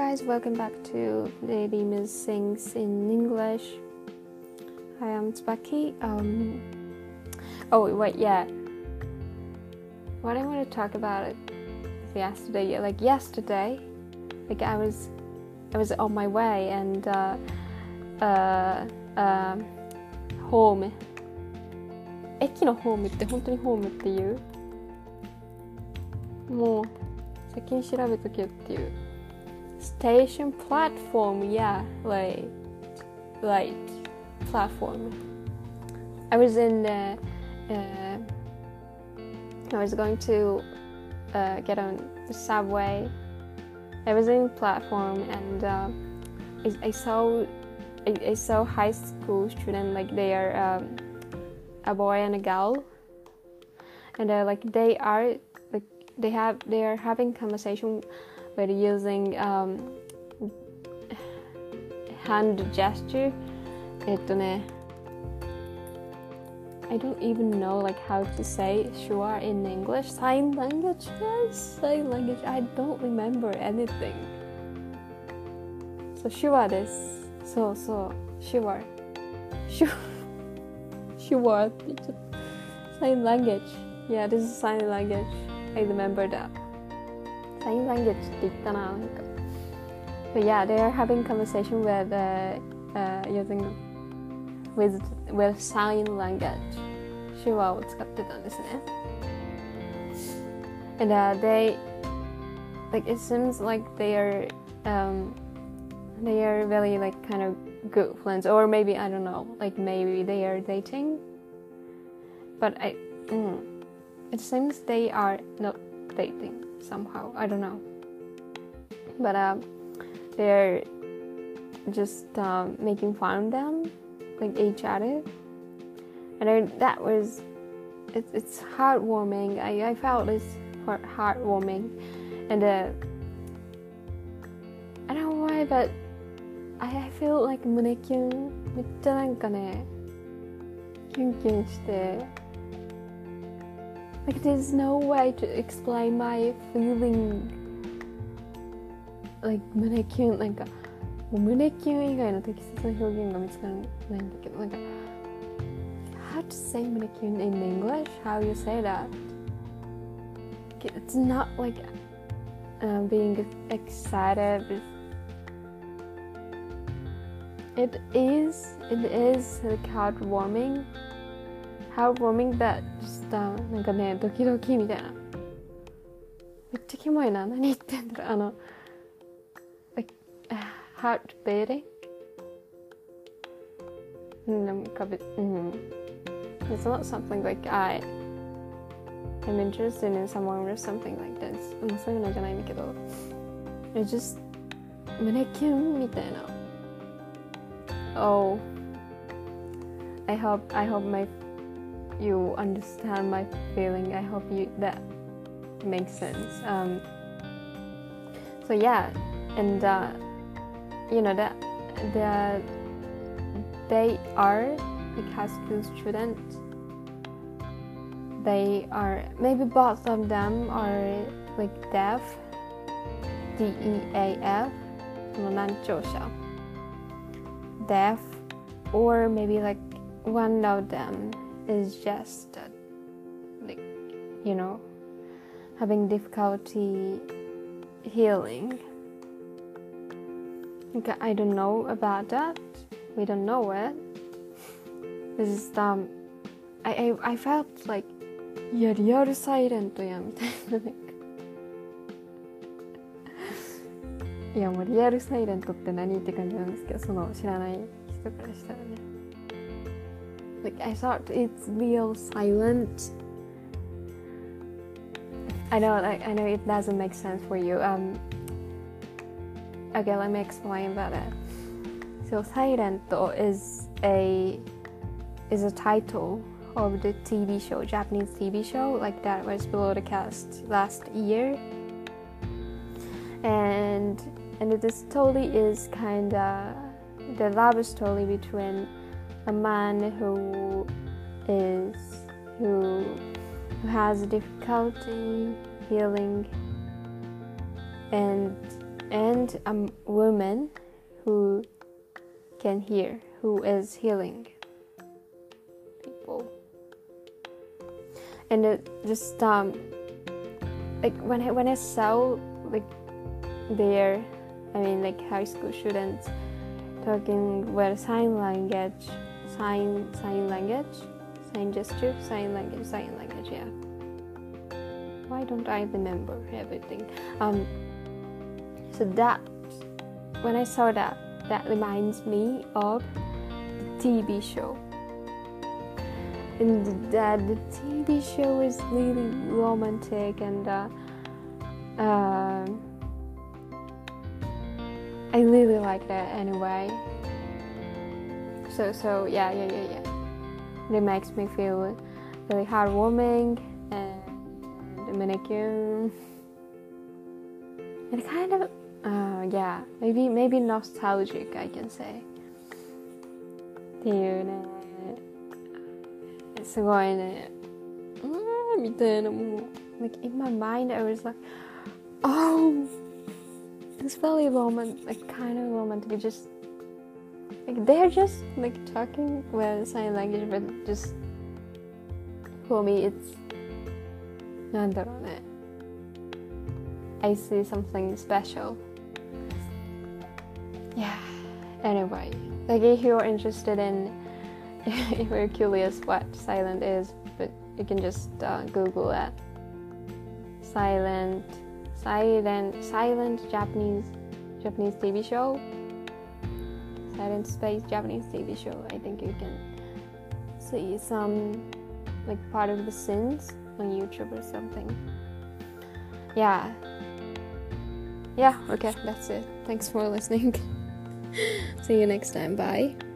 guys, welcome back to Lady Miss Sings in English. Hi, I'm Tsubaki. Um, oh wait, yeah. What I want to talk about it yesterday, like yesterday, like I was, I was on my way and uh, uh, uh, home. 駅のホームって本当にホームっていうもう先に調べとけよっていう station platform yeah like like platform. I was in uh, uh, I was going to uh, get on the subway. I was in platform and uh, I, I saw I, I, saw high school student like they are um, a boy and a girl. And uh, like they are like they have they are having conversation with using um, hand gesture えっとね I don't even know like how to say sure in English sign language yes sign language I don't remember anything so sure ですそうそう sure sure sure って言っちゃった sign language yeah this is sign language I remember that sign language って言ったななんか but yeah they are having conversation with uh, uh, using with with sign language 手話を使ってたんですね and uh, they like it seems like they are um, they are really like kind of good friends or maybe I don't know like maybe they are dating but I mm, it seems they are not dating somehow I don't know but um, they're just um, making fun of them like each other and I, that was it, it's heartwarming I, I felt it's heart, heartwarming and uh, I don't know why but I, I feel like 胸キュンめっちゃなんかねキュンキュンして like there's no way to explain my feeling like 胸キュンなんかもう胸キュン以外の適切な表現が見つからないんだけどなんか how to say 胸キュン in English how you say that it's not like uh, being excited it is it is like heartwarming heartwarming that just、uh, なんかねドキドキみたいなめっちゃキモいな何言ってんだろうあの like heart beating なんかべうん it's not something like I I'm interested in someone or something like this もうそういうのじゃないんだけど It's just 胸キュンみたいな Oh I hope I hope my you understand my feeling I hope you that makes sense um so yeah and uh you know that the they are like high school students they are maybe both of them are like deaf D-E-A-F その難聴者 deaf or maybe like one of them is just uh, like you know having difficulty healing okay, I don't know about that we don't know it this is um I, I, I felt like いやリアルサイレントやみたいななんかいやもうリアルサイレントって何って感じなんですけどその知らない人からしたらね like I thought it's real silent I know like I know it doesn't make sense for you um okay let me explain better. it so silent is a is a title of the TV show, Japanese TV show, like that was below the cast last year. And and the story is kinda the love story between a man who is who who has difficulty healing and and a woman who can hear, who is healing people. And it just um, like when I when I saw like their, I mean like high school students talking with sign language, sign sign language, sign gesture, sign language, sign language, yeah. Why don't I remember everything? Um, so that when I saw that, that reminds me of the TV show. And that the TV show is really romantic and uh, uh, I really like that anyway So so yeah yeah yeah yeah. It makes me feel really heartwarming and Dominican. And kind of uh, yeah maybe maybe nostalgic I can say. っていうねすごいねうんみたいなもう like in my mind I was like oh it's very romantic like kind of romantic just like they're just like talking with sign language but just for me it's なんだろうね I see something special yeah anyway like if you're interested in if you're curious what silent is but you can just uh, google that silent silent silent japanese japanese tv show silent space japanese tv show i think you can see some like part of the scenes on youtube or something. Yeah. Yeah okay that's it. Thanks for listening. See you next time. Bye